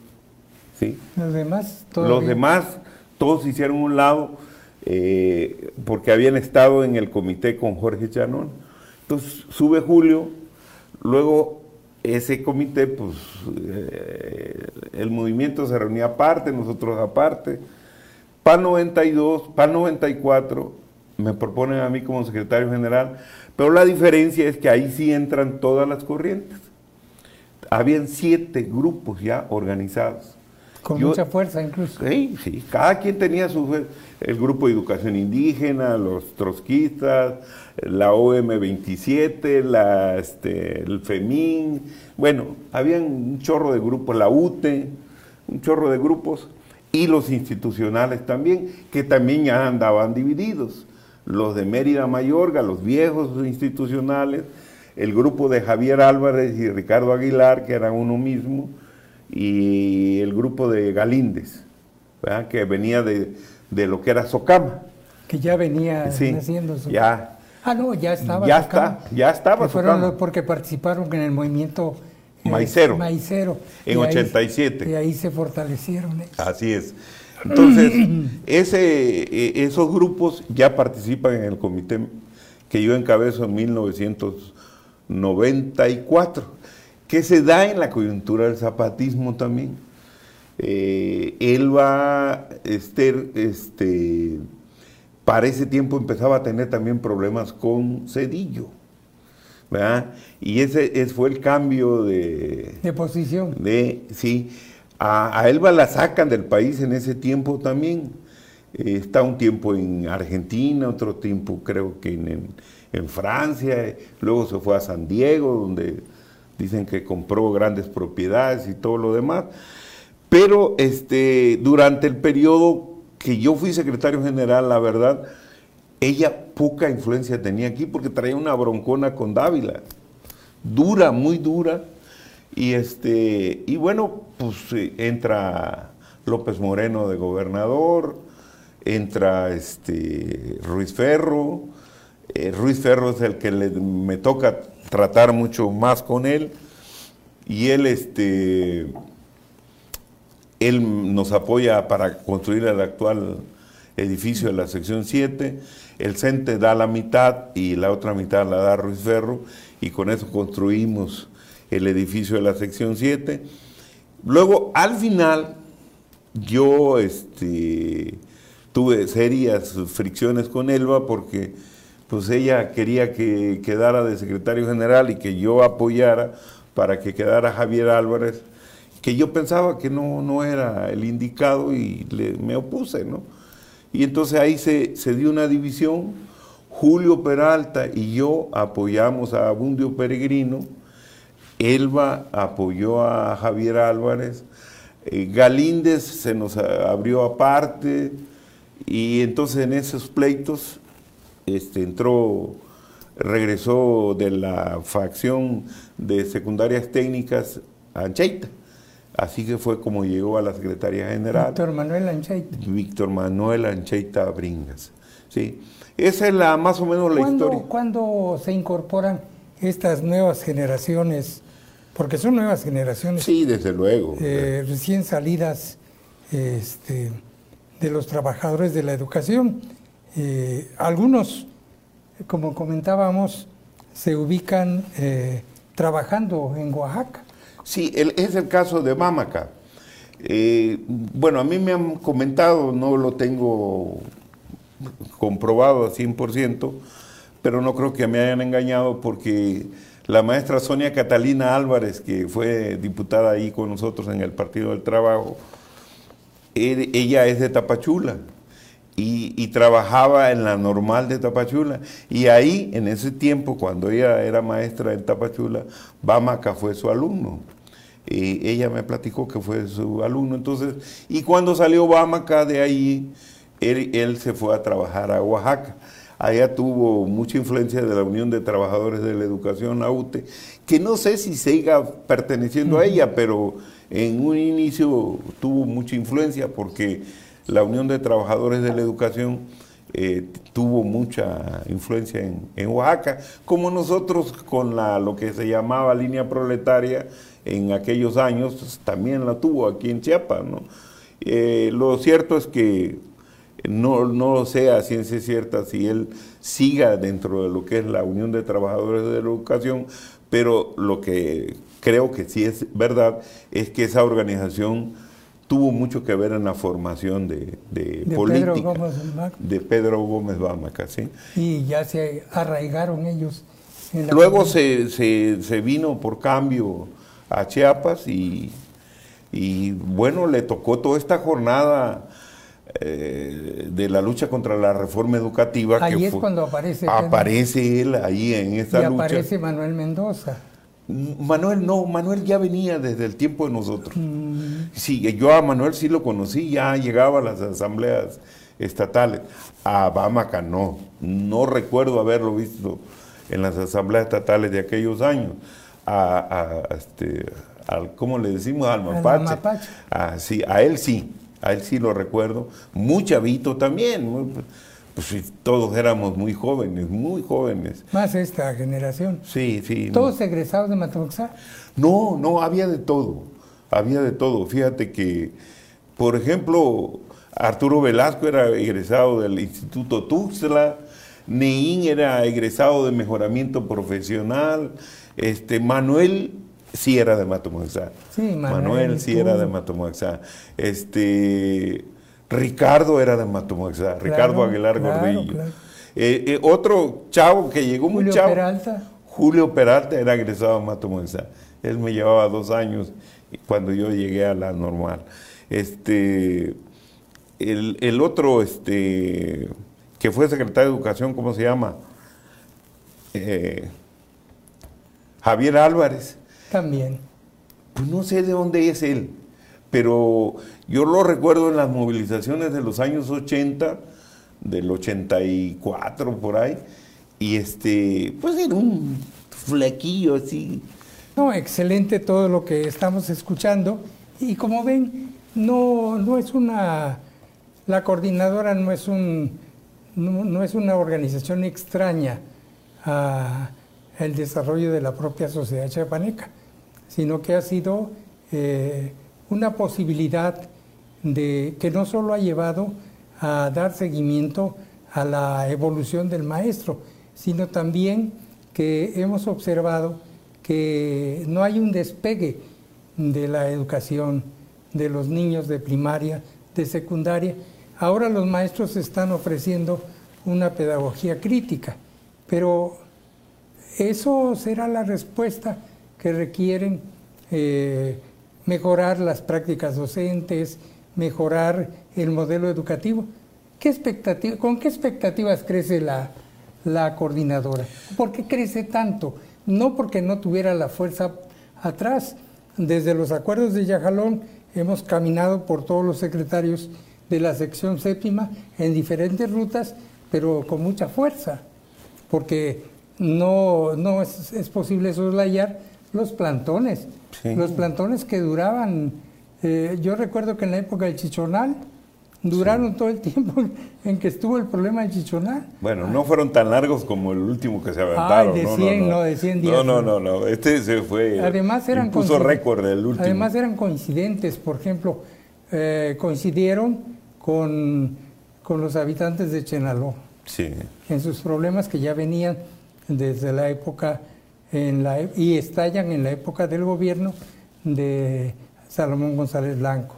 ¿sí? Los demás, Los demás, todos hicieron un lado eh, porque habían estado en el comité con Jorge Chanón. Entonces sube Julio, luego ese comité, pues eh, el movimiento se reunía aparte, nosotros aparte. PAN 92, PAN 94, me proponen a mí como secretario general, pero la diferencia es que ahí sí entran todas las corrientes. Habían siete grupos ya organizados. Con mucha fuerza incluso. Sí, sí, cada quien tenía su... El grupo de educación indígena, los trotskistas, la OM27, la, este, el FEMIN, bueno, habían un chorro de grupos, la UTE, un chorro de grupos, y los institucionales también, que también ya andaban divididos los de Mérida Mayorga, los viejos institucionales, el grupo de Javier Álvarez y Ricardo Aguilar, que eran uno mismo, y el grupo de Galíndez, que venía de, lo que era Socama. Que ya venía sí, naciendo Ya. Ah, no, ya estaba. Ya está, ya estaba. fueron porque participaron en el movimiento eh, maicero. maicero. En 87. y ahí se fortalecieron. Así es. Entonces, ese, e, esos grupos ya participan en el comité que yo encabezo en 1994, que se da en la coyuntura del zapatismo también. Eh, Elba Esther, este, para ese tiempo empezaba a tener también problemas con Cedillo. Y ese, fue el cambio de... De posición. De, sí. A, Elba la sacan del país en ese tiempo también. Eh, está un tiempo en Argentina, otro tiempo creo que en, en, Francia, luego se fue a San Diego, donde dicen que compró grandes propiedades y todo lo demás. Pero este, durante el periodo que yo fui secretario general, la verdad, ella poca influencia tenía aquí porque traía una broncona con Dávila, dura, muy dura. Y, este, y bueno, pues entra López Moreno de gobernador, entra este, Ruiz Ferro, eh, Ruiz Ferro es el que me toca tratar mucho más con él, y él, este, él nos apoya para construir el actual edificio de la sección 7, el CENTE da la mitad y la otra mitad la da Ruiz Ferro. Y con eso construimos el edificio de la sección 7. Luego, al final, yo este, tuve serias fricciones con Elba porque pues ella quería que quedara de secretario general y que yo apoyara para que quedara Javier Álvarez, que yo pensaba que no, no era el indicado y me opuse, ¿no? Y entonces ahí se, dio una división. Julio Peralta y yo apoyamos a Abundio Peregrino, Elba apoyó a Javier Álvarez, eh, Galíndez se nos abrió aparte, y entonces en esos pleitos este, entró, regresó de la facción de secundarias técnicas a Ancheita. Así que fue como llegó a la Secretaría General. Víctor Manuel Ancheita. Víctor Manuel Ancheita Bringas. Sí. Esa es la más o menos la historia. ¿Cuándo se incorporan estas nuevas generaciones? Porque son nuevas generaciones. Sí, desde luego. Eh, recién salidas este, de los trabajadores de la educación. Eh, algunos, como comentábamos, se ubican eh, trabajando en Oaxaca. Sí, es el caso de Mámaca. Bueno, a mí me han comentado, no lo tengo comprobado a 100%, pero no creo que me hayan engañado porque la maestra Sonia Catalina Álvarez, que fue diputada ahí con nosotros en el Partido del Trabajo, ella es de Tapachula y, trabajaba en la normal de Tapachula. Y ahí, en ese tiempo, cuando ella era maestra en Tapachula, Bamaca fue su alumno. Y ella me platicó que fue su alumno. Entonces, y cuando salió Bamaca de ahí, él, él se fue a trabajar a Oaxaca. Allá tuvo mucha influencia de la Unión de Trabajadores de la Educación, la UTE, que no sé si siga perteneciendo a ella, pero en un inicio tuvo mucha influencia porque la Unión de Trabajadores de la Educación eh, tuvo mucha influencia en, Oaxaca, como nosotros con la, lo que se llamaba línea proletaria en aquellos años, pues, también la tuvo aquí en Chiapas. ¿no? Eh, lo cierto es que no, no sé a ciencia cierta si él siga dentro de lo que es la Unión de Trabajadores de la Educación, pero lo que creo que sí es verdad es que esa organización tuvo mucho que ver en la formación de, política Pedro Gómez de Pedro Gómez Bámaca, ¿sí? Y ya se arraigaron ellos. Luego se, se, vino por cambio a Chiapas y, y bueno, le tocó toda esta jornada eh, de la lucha contra la reforma educativa. Ahí es cuando aparece. Aparece él ahí en esta lucha. Y aparece Manuel Mendoza. Manuel no, Manuel ya venía desde el tiempo de nosotros. Mm. Sí, yo a Manuel sí lo conocí, ya llegaba a las asambleas estatales. A Bamaca no, no recuerdo haberlo visto en las asambleas estatales de aquellos años, a, este, al, ¿cómo le decimos? Al mapache. A, sí, a él sí, a él sí lo recuerdo. Muy chavito también, pues todos éramos muy jóvenes, muy jóvenes. Más esta generación. Sí, sí. ¿Todos egresados de Matamoxá? No, no, había de todo, había de todo. Fíjate que, por ejemplo, Arturo Velasco era egresado del Instituto Tuxtla, Neín era egresado de mejoramiento profesional, este, Manuel sí era de Matamoxá. Sí, Manuel, Manuel sí era de Matamoxá. Este, Ricardo era de Matomoxá, Ricardo Aguilar Gordillo. Eh, eh, otro chavo que llegó muy chavo. Peralta. Julio Peralta era egresado a Matomoxá. Él me llevaba dos años cuando yo llegué a la normal. Este, el, otro este, que fue secretario de Educación, ¿cómo se llama? Eh, Javier Álvarez. También. Pues no sé de dónde es él pero yo lo recuerdo en las movilizaciones de los años 80, del 84 por ahí, y este, pues era un flequillo así. No, excelente todo lo que estamos escuchando, y como ven, no, no es una, la coordinadora no es un, no, es una organización extraña al desarrollo de la propia sociedad chapaneca, sino que ha sido eh, una posibilidad de, que no solo ha llevado a dar seguimiento a la evolución del maestro, sino también que hemos observado que no hay un despegue de la educación de los niños de primaria, de secundaria. Ahora los maestros están ofreciendo una pedagogía crítica, pero eso será la respuesta que requieren eh, mejorar las prácticas docentes, mejorar el modelo educativo. ¿Qué ¿Con qué expectativas crece la, la coordinadora? ¿Por qué crece tanto? No porque no tuviera la fuerza atrás. Desde los acuerdos de Yajalón hemos caminado por todos los secretarios de la sección séptima en diferentes rutas, pero con mucha fuerza, porque no, no es, es posible soslayar los plantones. Los plantones que duraban, eh, yo recuerdo que en la época del chichonal, duraron todo el tiempo en que estuvo el problema del chichonal. Bueno, no fueron tan largos como el último que se aventaron. Ay, de 100, no, de 100 días. No, no, no, no, este se fue. Además eran puso récord el último. Además eran coincidentes, por ejemplo, eh, coincidieron con, con los habitantes de Chenaló. Sí. En sus problemas que ya venían desde la época en la, e, y estallan en la época del gobierno de Salomón González Blanco.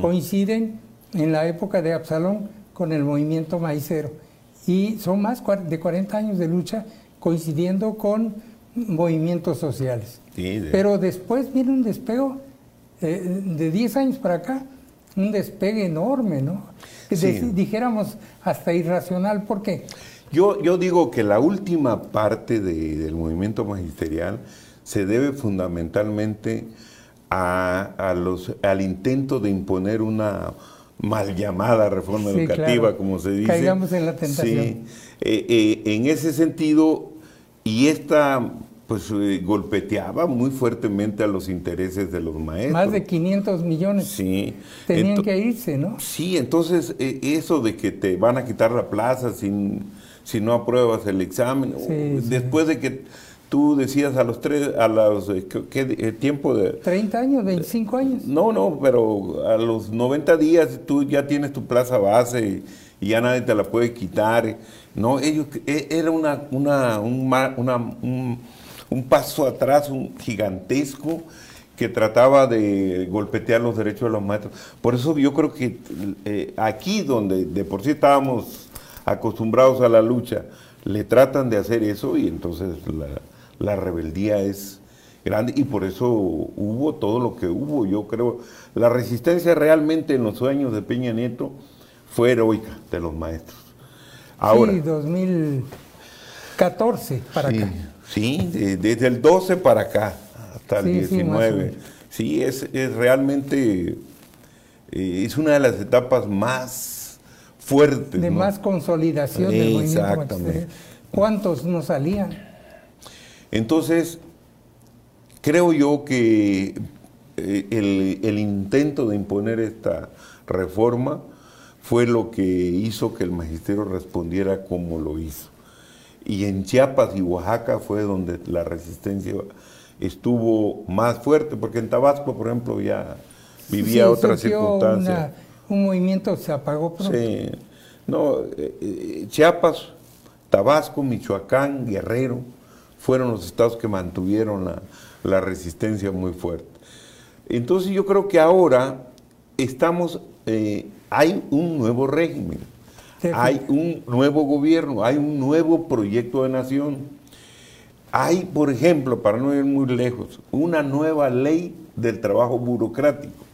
Coinciden en la época de Absalón con el movimiento maicero y son más de 40 años de lucha coincidiendo con movimientos sociales. Pero después viene un despego eh, de 10 años para acá, un despegue enorme, ¿no? dijéramos hasta irracional, ¿por qué? Yo, yo digo que la última parte del movimiento magisterial se debe fundamentalmente a, los, al intento de imponer una mal llamada reforma educativa, como se dice. Caigamos en la tentación. Sí. Eh, eh, en ese sentido, y esta pues eh, golpeteaba muy fuertemente a los intereses de los maestros. Más de 500 millones. Sí. Tenían que irse, ¿no? Sí, entonces eso de que te van a quitar la plaza sin si no apruebas el examen. Después de que tú decías a los tres, a los, eh, ¿qué, eh, tiempo de? 30 años, 25 años. No, no, pero a los 90 días tú ya tienes tu plaza base y, ya nadie te la puede quitar. No, ellos, e, era una, una, un, un, paso atrás, un gigantesco que trataba de golpetear los derechos de los maestros. Por eso yo creo que eh, aquí donde de por sí estábamos acostumbrados a la lucha, le tratan de hacer eso y entonces la, rebeldía es grande y por eso hubo todo lo que hubo. Yo creo, la resistencia realmente en los años de Peña Nieto fue heroica de los maestros. Ahora, sí, 2014 para acá. Sí, desde el 12 para acá hasta el 19. Sí, es, es realmente, eh, es una de las etapas más de más consolidación del movimiento ¿Cuántos no salían? Entonces, creo yo que eh, el, el intento de imponer esta reforma fue lo que hizo que el magisterio respondiera como lo hizo. Y en Chiapas y Oaxaca fue donde la resistencia estuvo más fuerte, porque en Tabasco, por ejemplo, ya vivía Sí, otras circunstancias. una- un movimiento se apagó pronto. Sí. No, eh, eh, Chiapas, Tabasco, Michoacán, Guerrero, fueron los estados que mantuvieron la, la resistencia muy fuerte. Entonces yo creo que ahora estamos, eh, hay un nuevo régimen, hay un nuevo gobierno, hay un nuevo proyecto de nación. Hay, por ejemplo, para no ir muy lejos, una nueva ley del trabajo burocrático.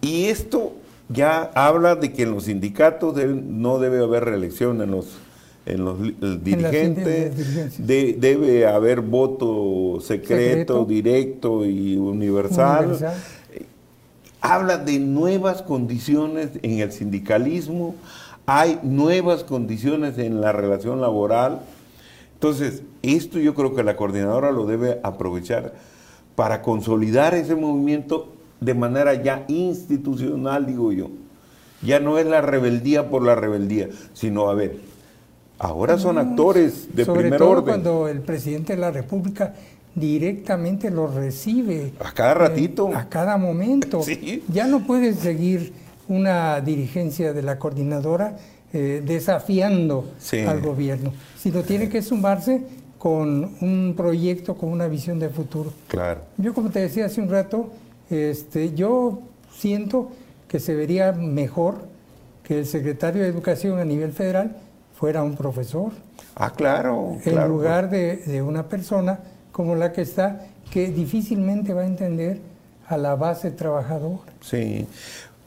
Y esto ya habla de que en los sindicatos deben- no debe haber reelección en los, en los dirigentes, de- debe haber voto secreto, Secreto. directo y universal. Universal. Habla de nuevas condiciones en el sindicalismo, hay nuevas condiciones en la relación laboral. Entonces, esto yo creo que la coordinadora lo debe aprovechar para consolidar ese movimiento de manera ya institucional, digo yo. Ya no es la rebeldía por la rebeldía, sino, a ver, ahora son actores de Sobre primer todo orden. cuando el presidente de la República directamente los recibe. A cada ratito. eh, a cada momento. Sí. Ya no puede seguir una dirigencia de la coordinadora eh, desafiando Sí. al gobierno, sino tiene que sumarse con un proyecto, con una visión de futuro. Claro. Yo, como te decía hace un rato, este, yo siento que se vería mejor que el secretario de Educación a nivel federal fuera un profesor, Ah, claro. en claro. lugar de, de una persona como la que está, que difícilmente va a entender a la base trabajadora. Sí,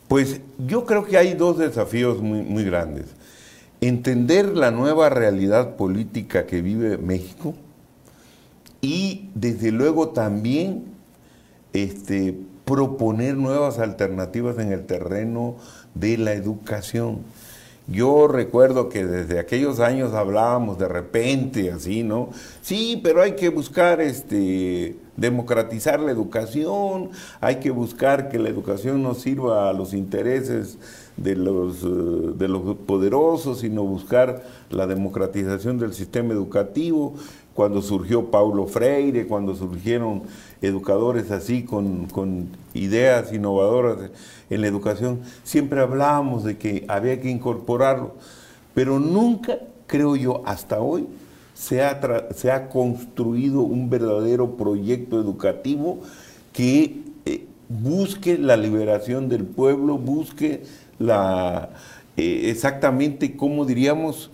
pues yo creo que hay dos desafíos muy, muy grandes. Entender la nueva realidad política que vive México y desde luego también este, proponer nuevas alternativas en el terreno de la educación. Yo recuerdo que desde aquellos años hablábamos de repente así, ¿no? Sí, pero hay que buscar este democratizar la educación, hay que buscar que la educación no sirva a los intereses de los, eh, de los poderosos, sino buscar la democratización del sistema educativo. Cuando surgió Paulo Freire, cuando surgieron educadores así con, ideas innovadoras en la educación, siempre hablábamos de que había que incorporarlo, pero nunca, creo yo, hasta hoy, se ha, se ha construido un verdadero proyecto educativo que eh, busque la liberación del pueblo, busque la, eh, exactamente, como diríamos,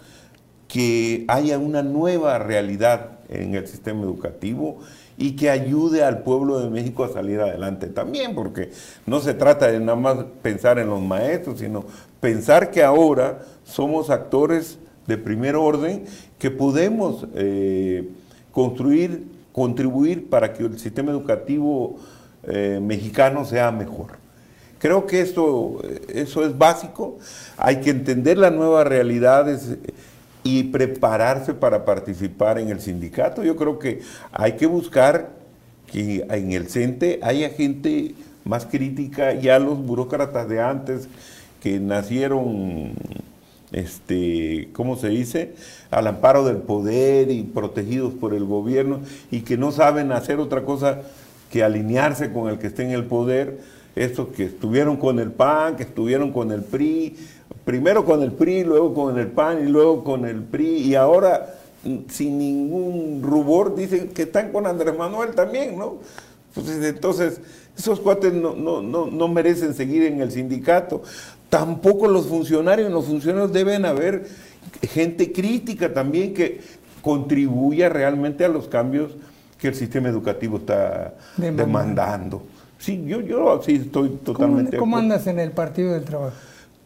que haya una nueva realidad en el sistema educativo y que ayude al pueblo de México a salir adelante también, porque no se trata de nada más pensar en los maestros, sino pensar que ahora somos actores de primer orden que podemos eh, construir, contribuir para que el sistema educativo eh, mexicano sea mejor. Creo que esto, eso es básico. Hay que entender las nuevas realidades y prepararse para participar en el sindicato. Yo creo que hay que buscar que en el CENTE haya gente más crítica, ya los burócratas de antes que nacieron, este, ¿cómo se dice?, al amparo del poder y protegidos por el gobierno y que no saben hacer otra cosa que alinearse con el que esté en el poder, estos que estuvieron con el PAN, que estuvieron con el PRI, primero con el PRI, luego con el PAN y luego con el PRI, y ahora mm, sin ningún rubor dicen que están con Andrés Manuel también, ¿no? Entonces, entonces esos cuates no, no, no, no merecen seguir en el sindicato. Tampoco los funcionarios, los funcionarios deben haber gente crítica también que contribuya realmente a los cambios que el sistema educativo está Demandando. demandando. Sí, yo, yo sí estoy ¿Cómo, totalmente... cómo andas en el Partido del Trabajo?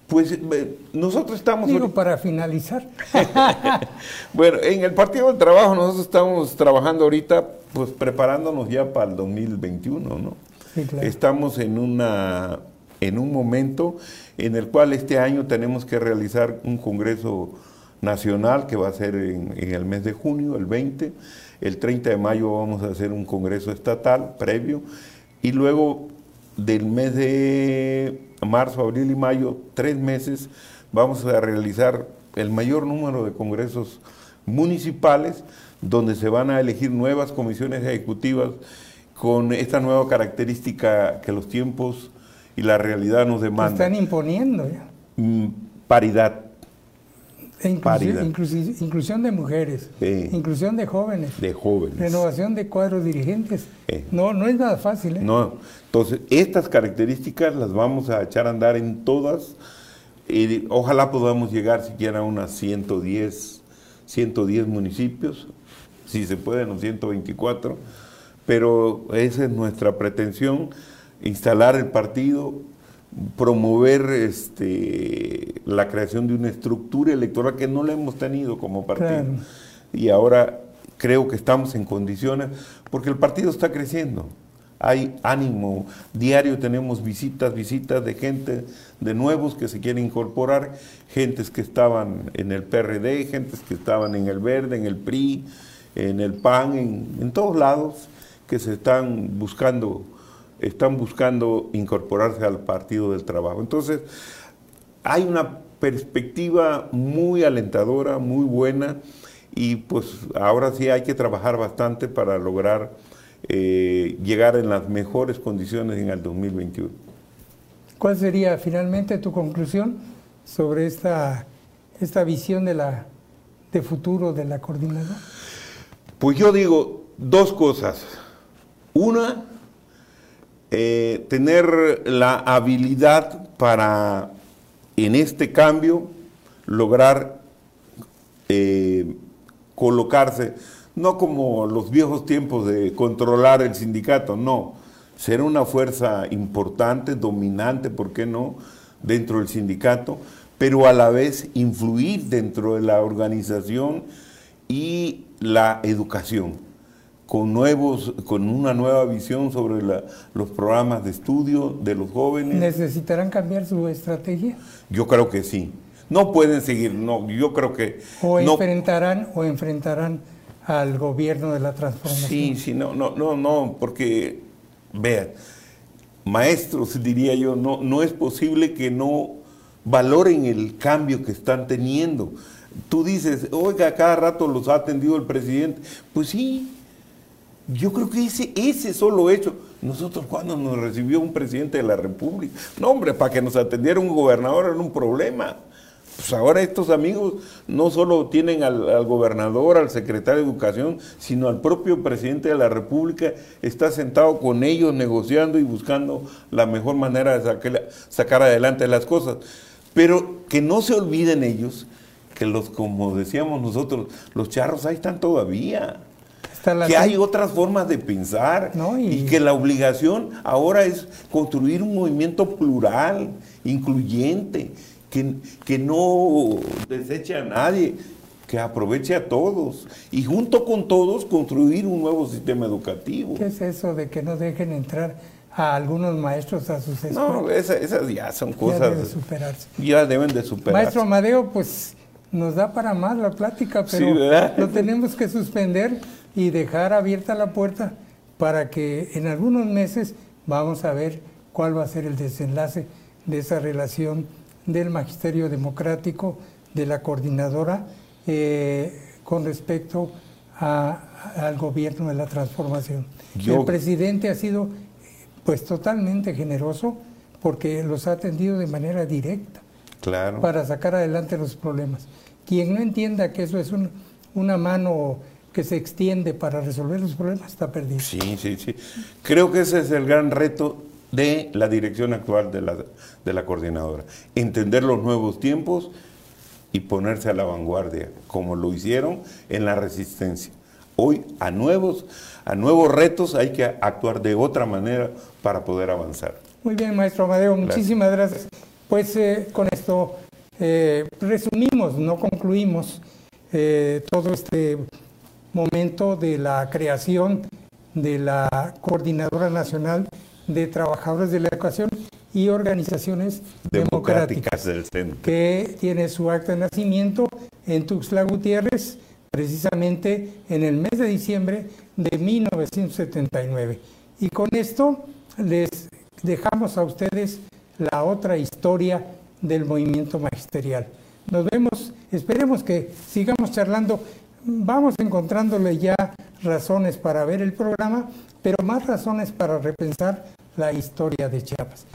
Pues eh, nosotros estamos... Digo, para finalizar. bueno, en el Partido del Trabajo nosotros estamos trabajando ahorita, pues preparándonos ya para el 2021, ¿no? Sí, claro. Estamos en una en un momento en el cual este año tenemos que realizar un congreso nacional que va a ser en, en el mes de junio, el 20, El 30 de mayo vamos a hacer un congreso estatal previo y luego del mes de marzo, abril y mayo, tres meses, vamos a realizar el mayor número de congresos municipales donde se van a elegir nuevas comisiones ejecutivas con esta nueva característica que los tiempos y la realidad nos demandan. Están imponiendo ya. Mm, paridad. E inclusión, de mujeres, inclusión de jóvenes, de jóvenes, renovación de cuadros dirigentes. No, no es nada fácil. ¿eh? No, entonces estas características las vamos a echar a andar en todas. Ojalá podamos llegar siquiera a unas 110, 110 municipios, si se puede, los 124, pero esa es nuestra pretensión, instalar el partido, promover este, la creación de una estructura electoral que no la hemos tenido como partido. Y ahora creo que estamos en condiciones, porque el partido está creciendo. Hay ánimo, diario tenemos visitas, visitas de gente, de nuevos que se quieren incorporar, gentes que estaban en el PRD, gentes que estaban en el Verde, en el PRI, en el PAN, en todos lados, que se están buscando están buscando incorporarse al Partido del Trabajo. Entonces, hay una perspectiva muy alentadora, muy buena, y pues ahora sí hay que trabajar bastante para lograr eh, llegar en las mejores condiciones en el 2021. ¿Cuál sería finalmente tu conclusión sobre esta, esta visión de, la, de futuro de la coordinadora? Pues yo digo dos cosas. Una, eh, tener la habilidad para, en este cambio, lograr eh, colocarse, no como los viejos tiempos de controlar el sindicato, no, ser una fuerza importante, dominante, ¿por qué no?, dentro del sindicato, pero a la vez influir dentro de la organización y la educación con, nuevos, con una nueva visión sobre los programas de estudio de los jóvenes. ¿Necesitarán cambiar su estrategia? Yo creo que sí. No pueden seguir, no, yo creo que... O enfrentarán, o enfrentarán al gobierno de la transformación. Sí, sí, no, no, no, no, porque, vean, maestros, diría yo, no, no es posible que no valoren el cambio que están teniendo. Tú dices, oiga, cada rato los ha atendido el presidente. Pues sí, yo creo que ese, ese solo hecho, nosotros cuando nos recibió un presidente de la República, no hombre, para que nos atendiera un gobernador era un problema. Pues ahora estos amigos no solo tienen al, gobernador, al secretario de Educación, sino al propio presidente de la República, está sentado con ellos negociando y buscando la mejor manera de sacar, sacar adelante las cosas. Pero que no se olviden ellos que los, como decíamos nosotros, los charros ahí están todavía que hay otras formas de pensar y... que la obligación ahora es construir un movimiento plural, incluyente, que, que no deseche a nadie, que aproveche a todos y junto con todos construir un nuevo sistema educativo. ¿Qué es eso de que no dejen entrar a algunos maestros a sus escuelas? No, esas, ya son cosas... Ya deben superarse. Ya deben de superarse. Maestro Amadeo, pues nos da para más la plática, pero lo tenemos que suspender y dejar abierta la puerta para que en algunos meses vamos a ver cuál va a ser el desenlace de esa relación del magisterio democrático, de la coordinadora, eh, con respecto al gobierno de la transformación. el presidente ha sido pues totalmente generoso porque los ha atendido de manera directa claro. para sacar adelante los problemas. Quien no entienda que eso es una mano que se extiende para resolver los problemas está perdido. Sí, sí, sí. Creo que ese es el gran reto de la dirección actual de la, de la coordinadora. Entender los nuevos tiempos y ponerse a la vanguardia, como lo hicieron en la resistencia. Hoy a nuevos, a nuevos retos hay que actuar de otra manera para poder avanzar. Muy bien, maestro Amadeo, muchísimas gracias. Pues eh, con esto eh, resumimos, no concluimos eh, todo este momento de la creación de la Coordinadora Nacional de Trabajadores de la Educación y Organizaciones Democráticas, del Centro. que tiene su acta de nacimiento en Tuxtla Gutiérrez, precisamente en el mes de diciembre de 1979. Y con esto les dejamos a ustedes la otra historia del movimiento magisterial. Nos vemos, esperemos que sigamos charlando, vamos encontrándole ya razones para ver el programa, pero más razones para repensar la historia de Chiapas.